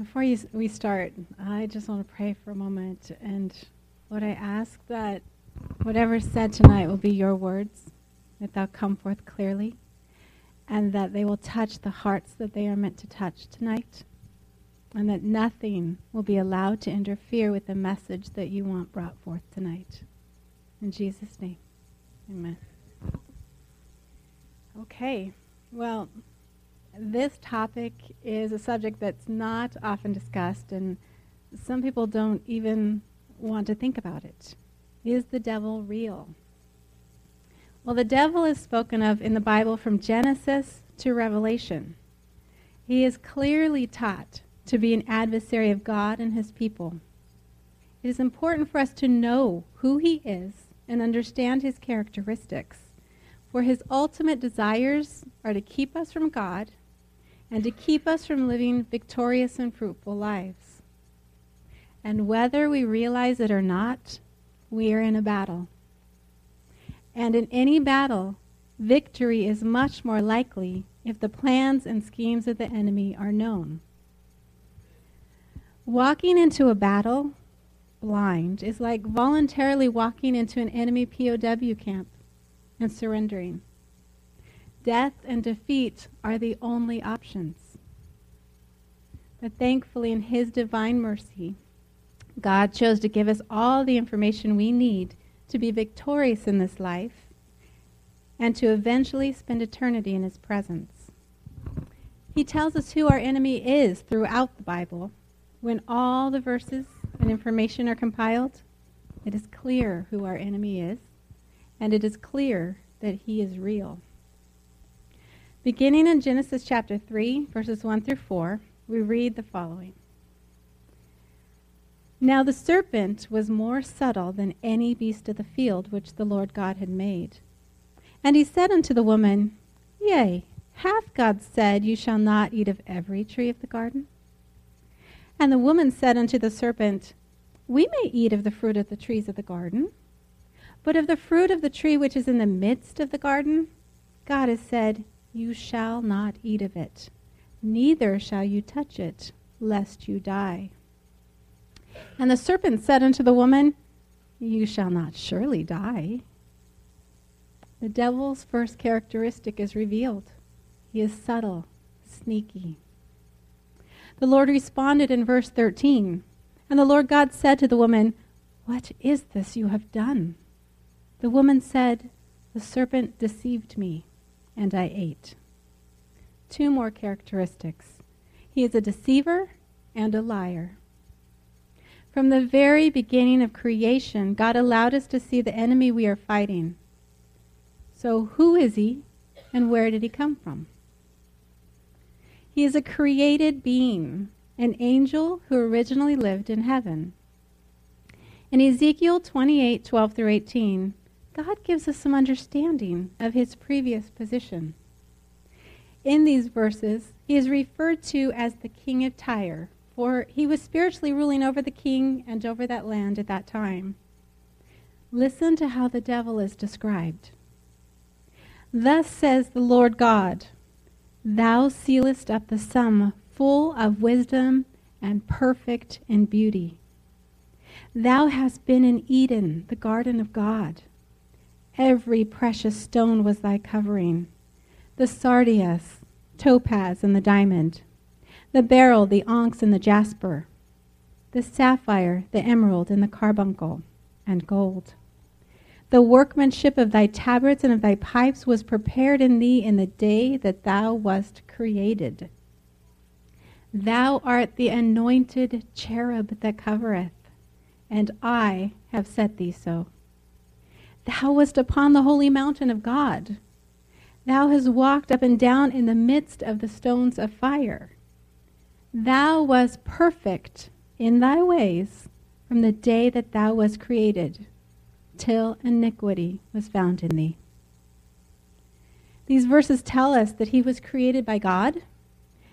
Before you, we start, I just want to pray for a moment. And Lord, I ask that whatever said tonight will be your words, that they'll come forth clearly, and that they will touch the hearts that they are meant to touch tonight, and that nothing will be allowed to interfere with the message that you want brought forth tonight. In Jesus' name, amen. Okay, well, this topic is a subject that's not often discussed, and some people don't even want to think about it. Is the devil real? Well, the devil is spoken of in the Bible from Genesis to Revelation. He is clearly taught to be an adversary of God and his people. It is important for us to know who he is and understand his characteristics, for his ultimate desires are to keep us from God and to keep us from living victorious and fruitful lives. And whether we realize it or not, we are in a battle. And in any battle, victory is much more likely if the plans and schemes of the enemy are known. Walking into a battle blind is like voluntarily walking into an enemy POW camp and surrendering. Death and defeat are the only options. But thankfully, in His divine mercy, God chose to give us all the information we need to be victorious in this life and to eventually spend eternity in His presence. He tells us who our enemy is throughout the Bible. When all the verses and information are compiled, it is clear who our enemy is, and it is clear that he is real. Beginning in Genesis chapter 3, verses 1 through 4, we read the following Now the serpent was more subtle than any beast of the field which the Lord God had made. And he said unto the woman, Yea, hath God said, You shall not eat of every tree of the garden? And the woman said unto the serpent, We may eat of the fruit of the trees of the garden, but of the fruit of the tree which is in the midst of the garden, God has said, you shall not eat of it, neither shall you touch it, lest you die. And the serpent said unto the woman, You shall not surely die. The devil's first characteristic is revealed. He is subtle, sneaky. The Lord responded in verse 13, And the Lord God said to the woman, What is this you have done? The woman said, The serpent deceived me and I ate. Two more characteristics. He is a deceiver and a liar. From the very beginning of creation, God allowed us to see the enemy we are fighting. So, who is he and where did he come from? He is a created being, an angel who originally lived in heaven. In Ezekiel 28 12 through 18, God gives us some understanding of his previous position. In these verses, he is referred to as the king of Tyre, for he was spiritually ruling over the king and over that land at that time. Listen to how the devil is described. Thus says the Lord God Thou sealest up the sum full of wisdom and perfect in beauty. Thou hast been in Eden, the garden of God. Every precious stone was thy covering the sardius, topaz, and the diamond, the beryl, the onyx, and the jasper, the sapphire, the emerald, and the carbuncle, and gold. The workmanship of thy tabrets and of thy pipes was prepared in thee in the day that thou wast created. Thou art the anointed cherub that covereth, and I have set thee so. Thou wast upon the holy mountain of God. Thou hast walked up and down in the midst of the stones of fire. Thou wast perfect in thy ways from the day that thou wast created, till iniquity was found in thee. These verses tell us that he was created by God,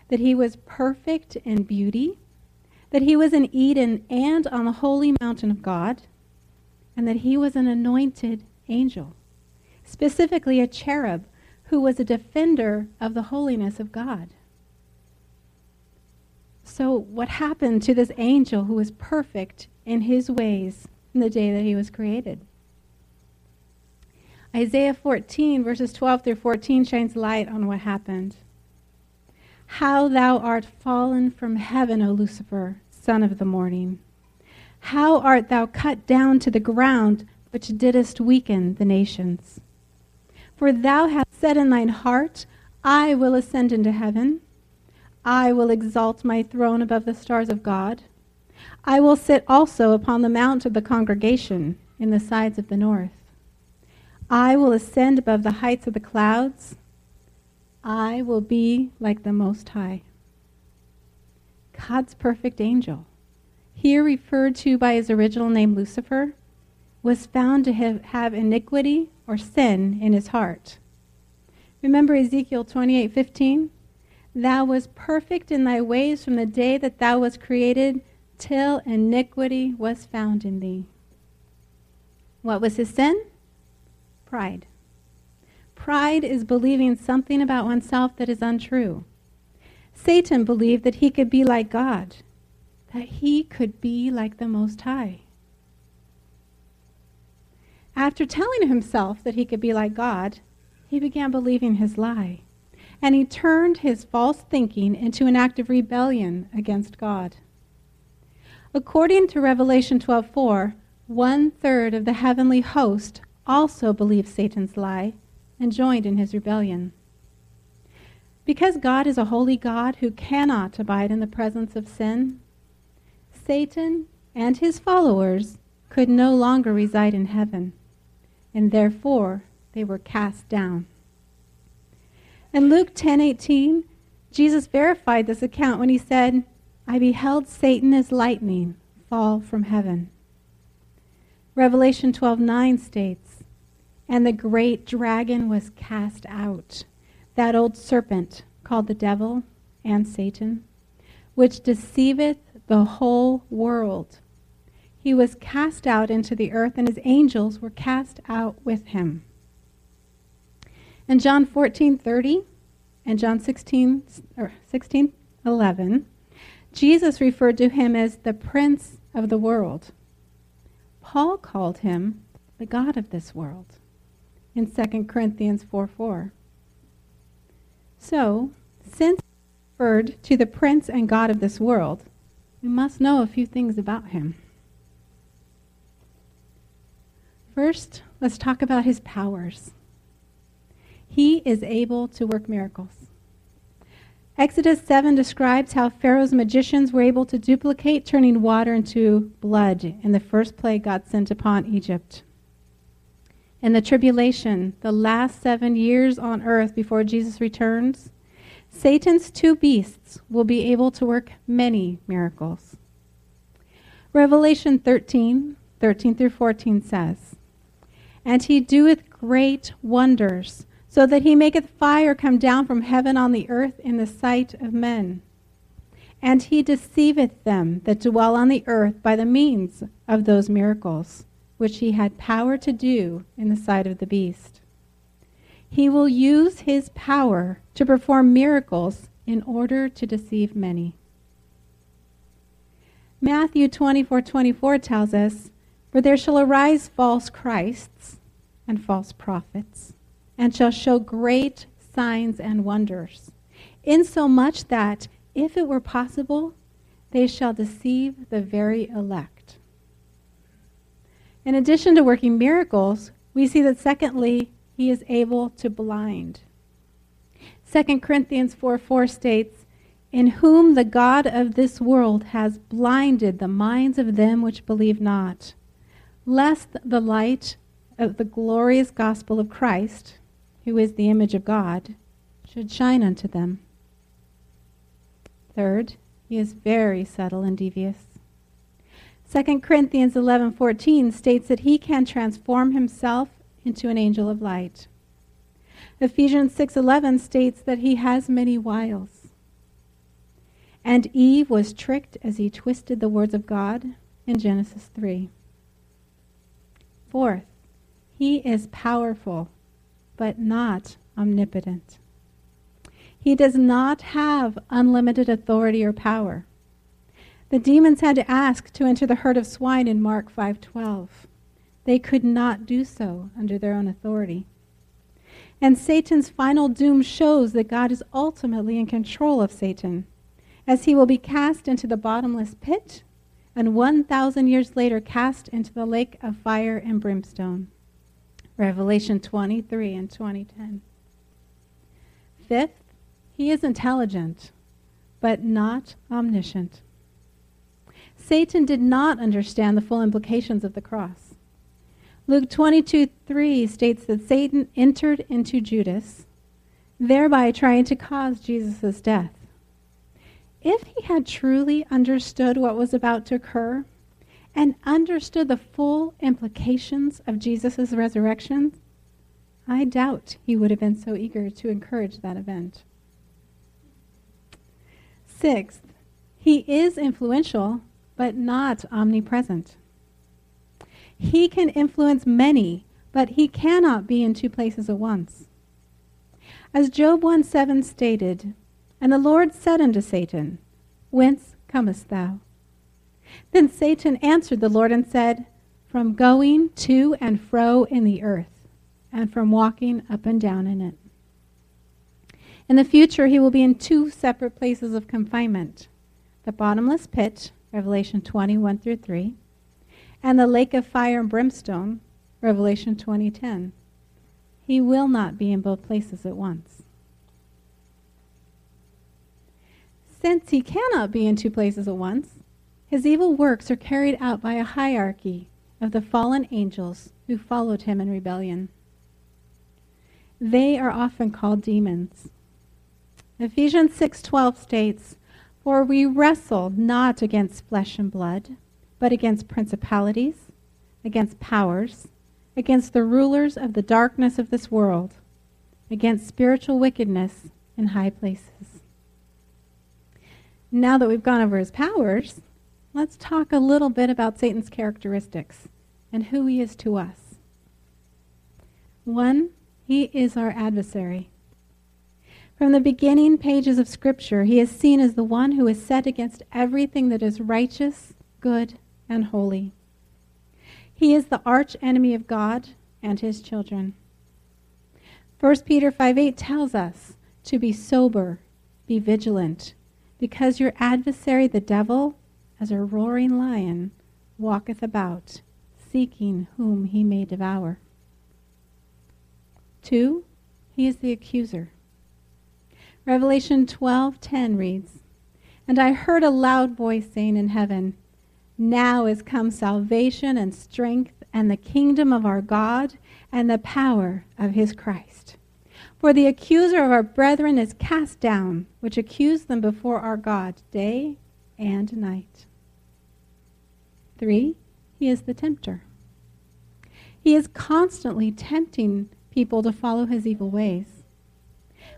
that he was perfect in beauty, that he was in Eden and on the holy mountain of God and that he was an anointed angel, specifically a cherub who was a defender of the holiness of God. So, what happened to this angel who was perfect in his ways in the day that he was created? Isaiah 14, verses 12 through 14, shines light on what happened. How thou art fallen from heaven, O Lucifer, son of the morning. How art thou cut down to the ground, which didst weaken the nations? For thou hast said in thine heart, I will ascend into heaven. I will exalt my throne above the stars of God. I will sit also upon the mount of the congregation in the sides of the north. I will ascend above the heights of the clouds. I will be like the Most High. God's perfect angel, here referred to by his original name Lucifer, was found to have, have iniquity or sin in his heart. Remember Ezekiel 28:15? Thou was perfect in thy ways from the day that thou was created till iniquity was found in thee. What was his sin? Pride. Pride is believing something about oneself that is untrue. Satan believed that he could be like God, that he could be like the Most High. After telling himself that he could be like God, he began believing his lie and he turned his false thinking into an act of rebellion against God. According to Revelation 12:4, one third of the heavenly host also believed Satan's lie and joined in his rebellion. Because God is a holy God who cannot abide in the presence of sin, Satan and his followers could no longer reside in heaven, and therefore they were cast down. In Luke 10:18, Jesus verified this account when he said, "I beheld Satan as lightning fall from heaven." Revelation 12:9 states, "And the great dragon was cast out, that old serpent called the devil and Satan, which deceiveth the whole world. He was cast out into the earth, and his angels were cast out with him." In John 14 30 and John 16, or 16 11, Jesus referred to him as the prince of the world. Paul called him the God of this world in 2 Corinthians 4 4. So, since referred to the prince and God of this world, we must know a few things about him. First, let's talk about his powers. He is able to work miracles. Exodus 7 describes how Pharaoh's magicians were able to duplicate turning water into blood in the first plague God sent upon Egypt. In the tribulation, the last seven years on earth before Jesus returns, Satan's two beasts will be able to work many miracles. Revelation 13, 13 through 14 says, And he doeth great wonders so that he maketh fire come down from heaven on the earth in the sight of men. And he deceiveth them that dwell on the earth by the means of those miracles, which he had power to do in the sight of the beast. He will use his power to perform miracles in order to deceive many. Matthew 24 24 tells us, For there shall arise false Christs and false prophets and shall show great signs and wonders, insomuch that, if it were possible, they shall deceive the very elect. In addition to working miracles, we see that secondly, he is able to blind. 2 Corinthians 4 4 states, In whom the God of this world has blinded the minds of them which believe not, lest the light of the glorious gospel of Christ, who is the image of God, should shine unto them. Third, he is very subtle and devious. 2 Corinthians 11:14 states that he can transform himself into an angel of light. Ephesians 6:11 states that he has many wiles. And Eve was tricked as he twisted the words of God in Genesis 3. Fourth, he is powerful but not omnipotent. He does not have unlimited authority or power. The demons had to ask to enter the herd of swine in Mark 5:12. They could not do so under their own authority. And Satan's final doom shows that God is ultimately in control of Satan, as he will be cast into the bottomless pit and 1,000 years later cast into the lake of fire and brimstone. Revelation 23 and 2010. Fifth, he is intelligent, but not omniscient. Satan did not understand the full implications of the cross. Luke 22 3 states that Satan entered into Judas, thereby trying to cause Jesus' death. If he had truly understood what was about to occur and understood the full implications of Jesus' resurrection, I doubt he would have been so eager to encourage that event. Sixth, he is influential but not omnipresent. He can influence many, but he cannot be in two places at once. As Job 1 7 stated, And the Lord said unto Satan, Whence comest thou? Then Satan answered the Lord and said, From going to and fro in the earth, and from walking up and down in it. In the future, he will be in two separate places of confinement the bottomless pit, Revelation 21 through 3, and the lake of fire and brimstone, Revelation 20:10. He will not be in both places at once. Since he cannot be in two places at once, his evil works are carried out by a hierarchy of the fallen angels who followed him in rebellion. They are often called demons. Ephesians 6:12 states, for we wrestle not against flesh and blood, but against principalities, against powers, against the rulers of the darkness of this world, against spiritual wickedness in high places. Now that we've gone over his powers, let's talk a little bit about Satan's characteristics and who he is to us. One, he is our adversary. From the beginning pages of Scripture, he is seen as the one who is set against everything that is righteous, good, and holy. He is the arch enemy of God and his children. 1 Peter 5 8 tells us to be sober, be vigilant, because your adversary, the devil, as a roaring lion, walketh about, seeking whom he may devour. 2. He is the accuser. Revelation 12:10 reads, "And I heard a loud voice saying in heaven, Now is come salvation and strength and the kingdom of our God and the power of his Christ. For the accuser of our brethren is cast down, which accused them before our God day and night." 3. He is the tempter. He is constantly tempting people to follow his evil ways.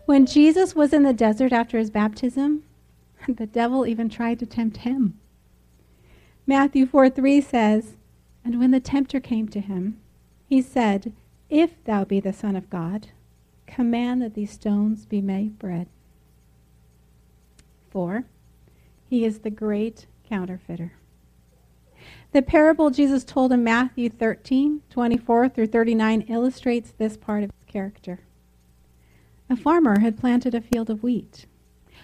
When Jesus was in the desert after his baptism, the devil even tried to tempt him. Matthew 4 3 says, And when the tempter came to him, he said, If thou be the Son of God, command that these stones be made bread. 4. He is the great counterfeiter. The parable Jesus told in Matthew 13, 24 through 39 illustrates this part of his character. A farmer had planted a field of wheat.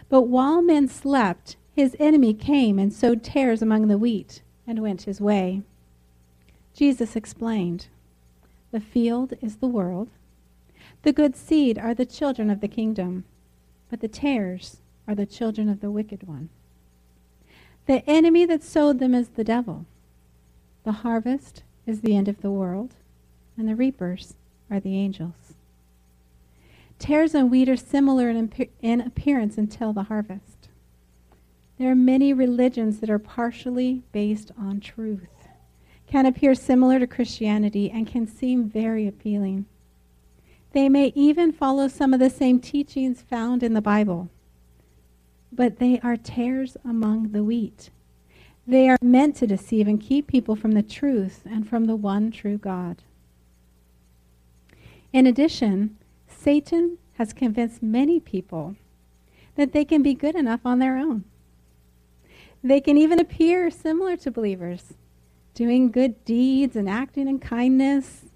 But while men slept, his enemy came and sowed tares among the wheat and went his way. Jesus explained The field is the world. The good seed are the children of the kingdom, but the tares are the children of the wicked one. The enemy that sowed them is the devil. The harvest is the end of the world, and the reapers are the angels. Tares and wheat are similar in, appearance until the harvest. There are many religions that are partially based on truth, can appear similar to Christianity, and can seem very appealing. They may even follow some of the same teachings found in the Bible, but they are tares among the wheat. They are meant to deceive and keep people from the truth and from the one true God. In addition, Satan has convinced many people that they can be good enough on their own. They can even appear similar to believers, doing good deeds and acting in kindness.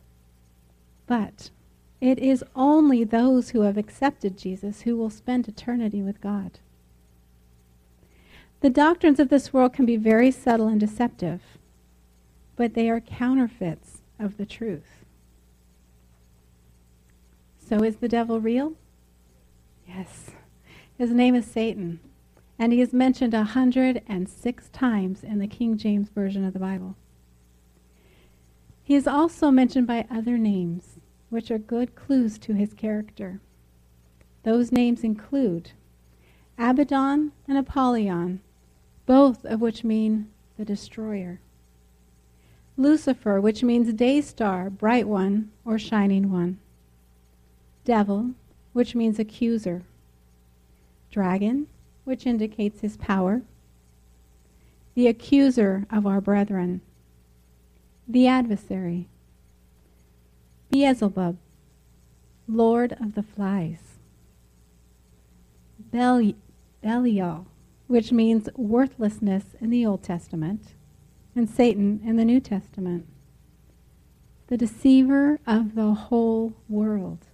But it is only those who have accepted Jesus who will spend eternity with God. The doctrines of this world can be very subtle and deceptive, but they are counterfeits of the truth. So is the devil real? Yes. His name is Satan, and he is mentioned 106 times in the King James Version of the Bible. He is also mentioned by other names, which are good clues to his character. Those names include Abaddon and Apollyon, both of which mean the destroyer. Lucifer, which means day star, bright one, or shining one. Devil, which means accuser. Dragon, which indicates his power. The accuser of our brethren. The adversary. Beelzebub, Lord of the flies. Bel- Belial, which means worthlessness in the Old Testament, and Satan in the New Testament. The deceiver of the whole world.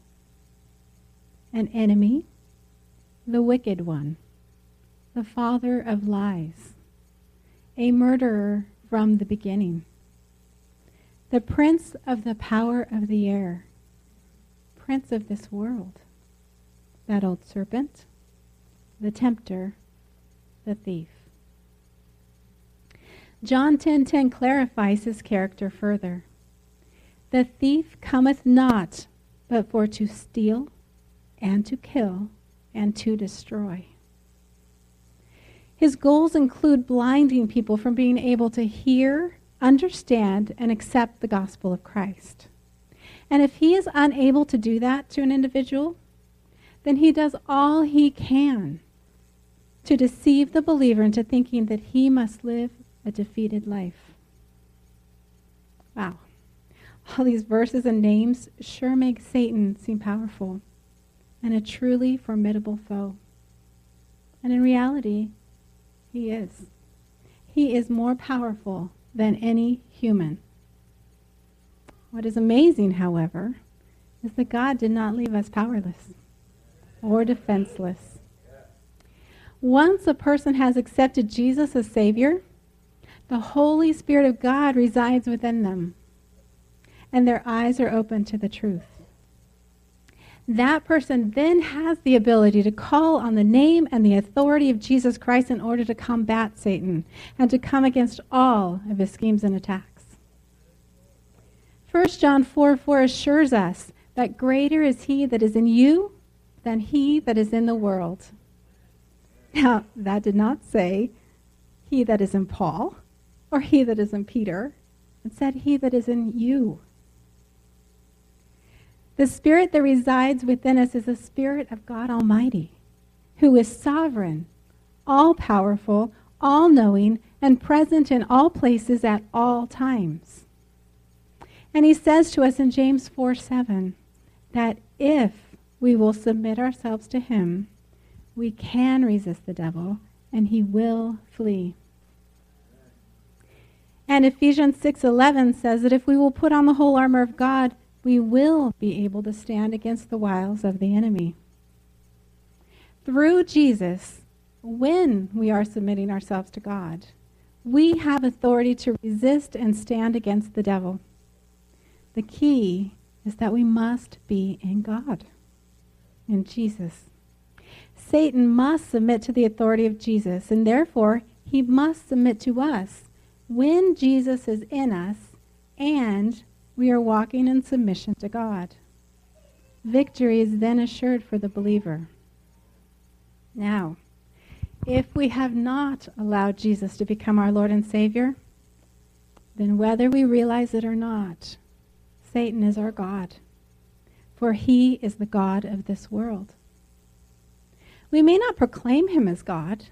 An enemy, the wicked one, the father of lies, a murderer from the beginning, the prince of the power of the air, prince of this world, that old serpent, the tempter, the thief. John 10:10 10, 10 clarifies his character further. The thief cometh not but for to steal and to kill and to destroy. His goals include blinding people from being able to hear, understand, and accept the gospel of Christ. And if he is unable to do that to an individual, then he does all he can to deceive the believer into thinking that he must live a defeated life. Wow. All these verses and names sure make Satan seem powerful and a truly formidable foe. And in reality, he is. He is more powerful than any human. What is amazing, however, is that God did not leave us powerless or defenseless. Once a person has accepted Jesus as Savior, the Holy Spirit of God resides within them, and their eyes are open to the truth. That person then has the ability to call on the name and the authority of Jesus Christ in order to combat Satan and to come against all of his schemes and attacks. 1 John 4 4 assures us that greater is he that is in you than he that is in the world. Now, that did not say he that is in Paul or he that is in Peter. It said he that is in you. The spirit that resides within us is the spirit of God Almighty, who is sovereign, all powerful, all knowing, and present in all places at all times. And he says to us in James 4 7 that if we will submit ourselves to him, we can resist the devil and he will flee. And Ephesians 6:11 says that if we will put on the whole armor of God, we will be able to stand against the wiles of the enemy. Through Jesus, when we are submitting ourselves to God, we have authority to resist and stand against the devil. The key is that we must be in God, in Jesus. Satan must submit to the authority of Jesus, and therefore he must submit to us when Jesus is in us and we are walking in submission to God. Victory is then assured for the believer. Now, if we have not allowed Jesus to become our Lord and Savior, then whether we realize it or not, Satan is our God, for he is the God of this world. We may not proclaim him as God,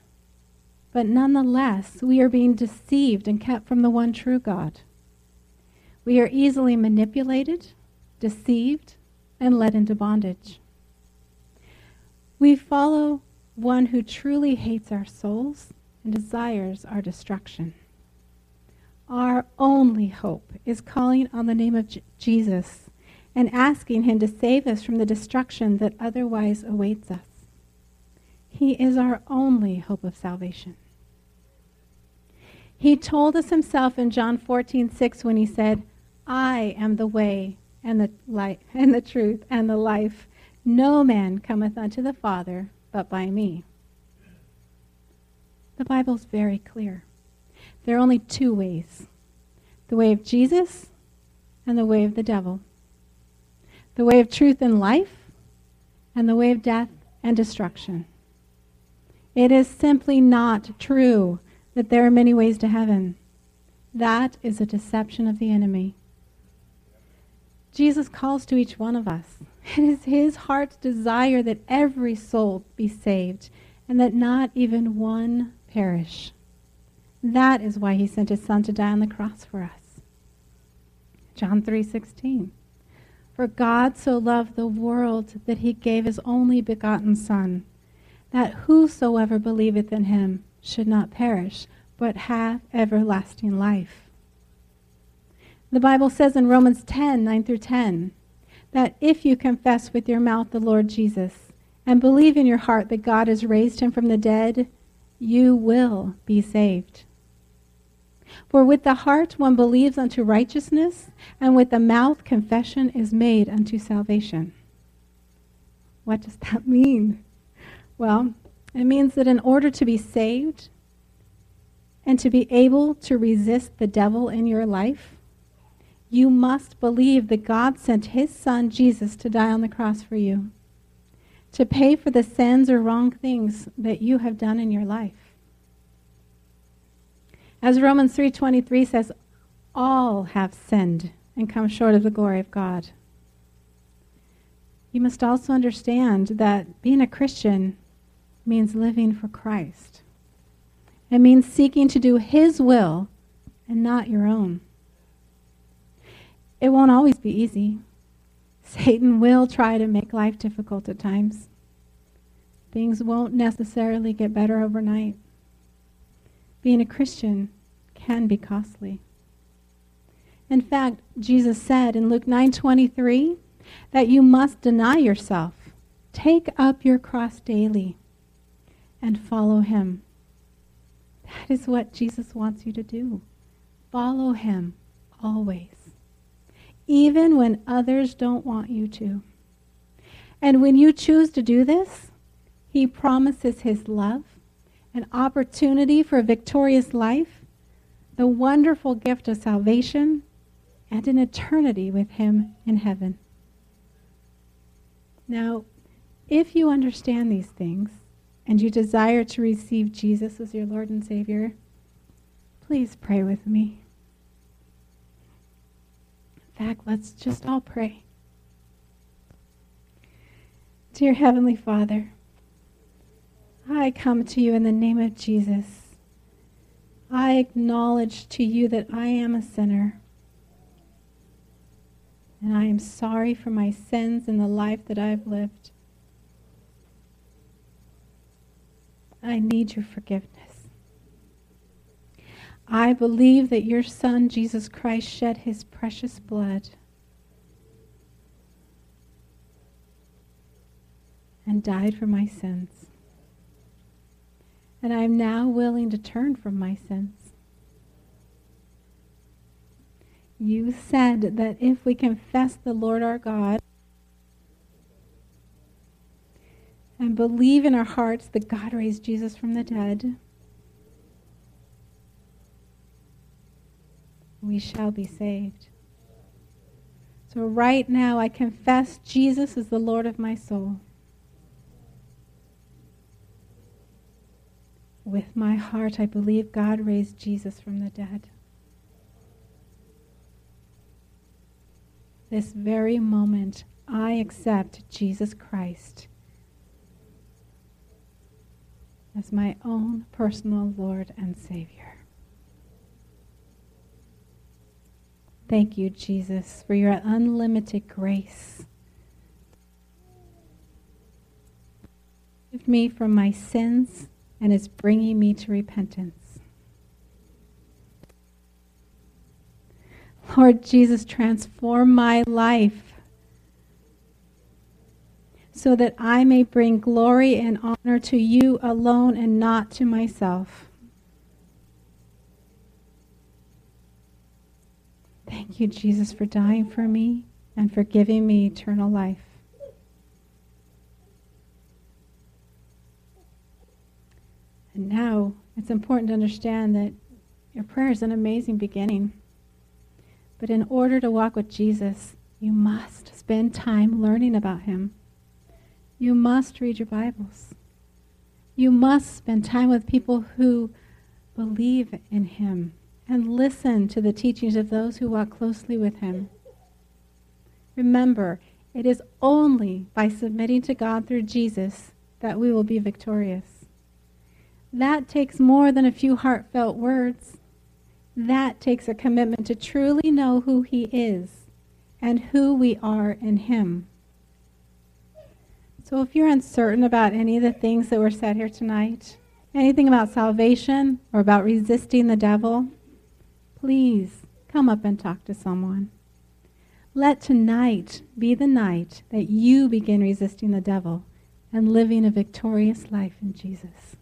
but nonetheless, we are being deceived and kept from the one true God. We are easily manipulated, deceived, and led into bondage. We follow one who truly hates our souls and desires our destruction. Our only hope is calling on the name of J- Jesus and asking Him to save us from the destruction that otherwise awaits us. He is our only hope of salvation. He told us himself in John 14, 6 when he said, I am the way and the light and the truth and the life. No man cometh unto the Father but by me. The Bible's very clear. There are only two ways the way of Jesus and the way of the devil, the way of truth and life, and the way of death and destruction. It is simply not true that there are many ways to heaven. That is a deception of the enemy. Jesus calls to each one of us. It is his heart's desire that every soul be saved and that not even one perish. That is why he sent his son to die on the cross for us. John 3:16 For God so loved the world that he gave his only begotten son that whosoever believeth in him should not perish but have everlasting life. The Bible says in Romans 10 9 through 10 that if you confess with your mouth the Lord Jesus and believe in your heart that God has raised him from the dead, you will be saved. For with the heart one believes unto righteousness, and with the mouth confession is made unto salvation. What does that mean? Well, it means that in order to be saved and to be able to resist the devil in your life, you must believe that God sent his son Jesus to die on the cross for you, to pay for the sins or wrong things that you have done in your life. As Romans 3:23 says, all have sinned and come short of the glory of God. You must also understand that being a Christian means living for Christ. It means seeking to do his will and not your own. It won't always be easy. Satan will try to make life difficult at times. Things won't necessarily get better overnight. Being a Christian can be costly. In fact, Jesus said in Luke 9:23 that you must deny yourself, take up your cross daily, and follow him. That is what Jesus wants you to do. Follow him always even when others don't want you to. And when you choose to do this, He promises His love, an opportunity for a victorious life, the wonderful gift of salvation, and an eternity with Him in heaven. Now, if you understand these things and you desire to receive Jesus as your Lord and Savior, please pray with me fact, let's just all pray. Dear Heavenly Father, I come to you in the name of Jesus. I acknowledge to you that I am a sinner. And I am sorry for my sins and the life that I've lived. I need your forgiveness. I believe that your Son, Jesus Christ, shed his precious blood and died for my sins. And I am now willing to turn from my sins. You said that if we confess the Lord our God and believe in our hearts that God raised Jesus from the dead, we shall be saved. So right now, I confess Jesus is the Lord of my soul. With my heart, I believe God raised Jesus from the dead. This very moment, I accept Jesus Christ as my own personal Lord and Savior. Thank you, Jesus, for your unlimited grace. Save me from my sins and is bringing me to repentance. Lord Jesus, transform my life so that I may bring glory and honor to you alone and not to myself. Thank you, Jesus, for dying for me and for giving me eternal life. And now it's important to understand that your prayer is an amazing beginning. But in order to walk with Jesus, you must spend time learning about him. You must read your Bibles. You must spend time with people who believe in him and listen to the teachings of those who walk closely with him. Remember, it is only by submitting to God through Jesus that we will be victorious. That takes more than a few heartfelt words. That takes a commitment to truly know who He is and who we are in Him. So if you're uncertain about any of the things that were said here tonight, anything about salvation or about resisting the devil, please come up and talk to someone. Let tonight be the night that you begin resisting the devil and living a victorious life in Jesus.